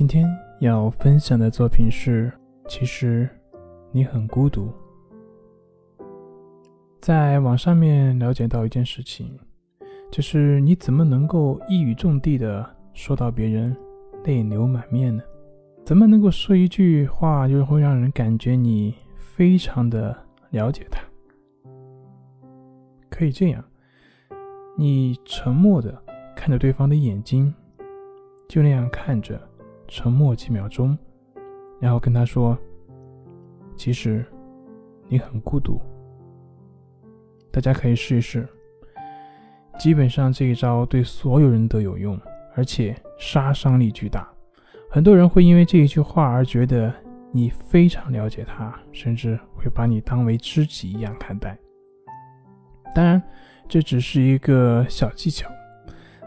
今天要分享的作品是：其实你很孤独。在网上面了解到一件事情，就是你怎么能够一语中的的说到别人泪流满面呢？怎么能够说一句话就会让人感觉你非常的了解他？可以这样，你沉默的看着对方的眼睛，就那样看着。沉默几秒钟，然后跟他说：“其实你很孤独。”大家可以试一试。基本上这一招对所有人都有用，而且杀伤力巨大。很多人会因为这一句话而觉得你非常了解他，甚至会把你当为知己一样看待。当然，这只是一个小技巧。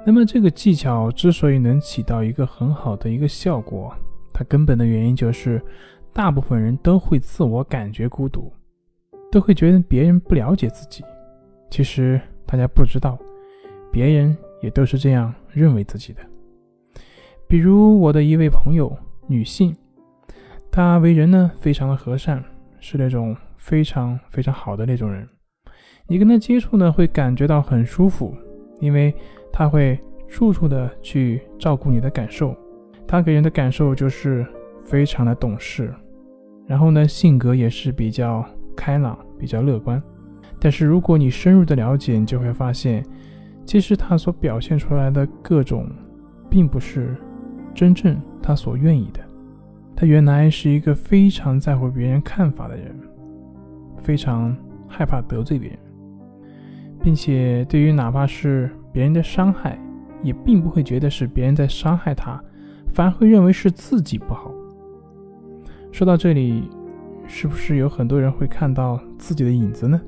那么这个技巧之所以能起到一个很好的一个效果，它根本的原因就是，大部分人都会自我感觉孤独，都会觉得别人不了解自己。其实大家不知道，别人也都是这样认为自己的。比如我的一位朋友，女性，她为人呢非常的和善，是那种非常非常好的那种人，你跟她接触呢会感觉到很舒服，因为。他会处处的去照顾你的感受，他给人的感受就是非常的懂事，然后呢，性格也是比较开朗、比较乐观。但是如果你深入的了解，你就会发现，其实他所表现出来的各种，并不是真正他所愿意的。他原来是一个非常在乎别人看法的人，非常害怕得罪别人，并且对于哪怕是。别人的伤害，也并不会觉得是别人在伤害他，反而会认为是自己不好。说到这里，是不是有很多人会看到自己的影子呢？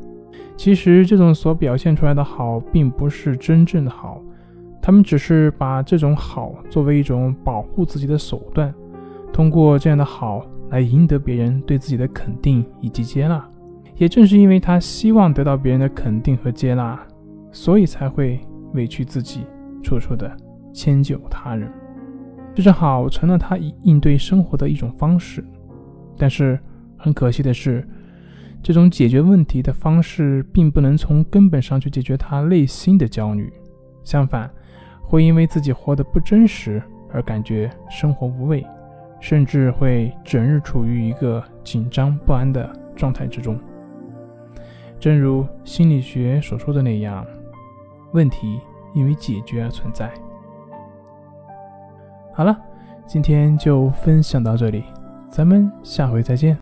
其实，这种所表现出来的好，并不是真正的好，他们只是把这种好作为一种保护自己的手段，通过这样的好来赢得别人对自己的肯定以及接纳。也正是因为他希望得到别人的肯定和接纳，所以才会。委屈自己，处处的迁就他人，这正好成了他应对生活的一种方式。但是很可惜的是，这种解决问题的方式并不能从根本上去解决他内心的焦虑，相反，会因为自己活得不真实而感觉生活无味，甚至会整日处于一个紧张不安的状态之中。正如心理学所说的那样。问题因为解决而存在。好了，今天就分享到这里，咱们下回再见。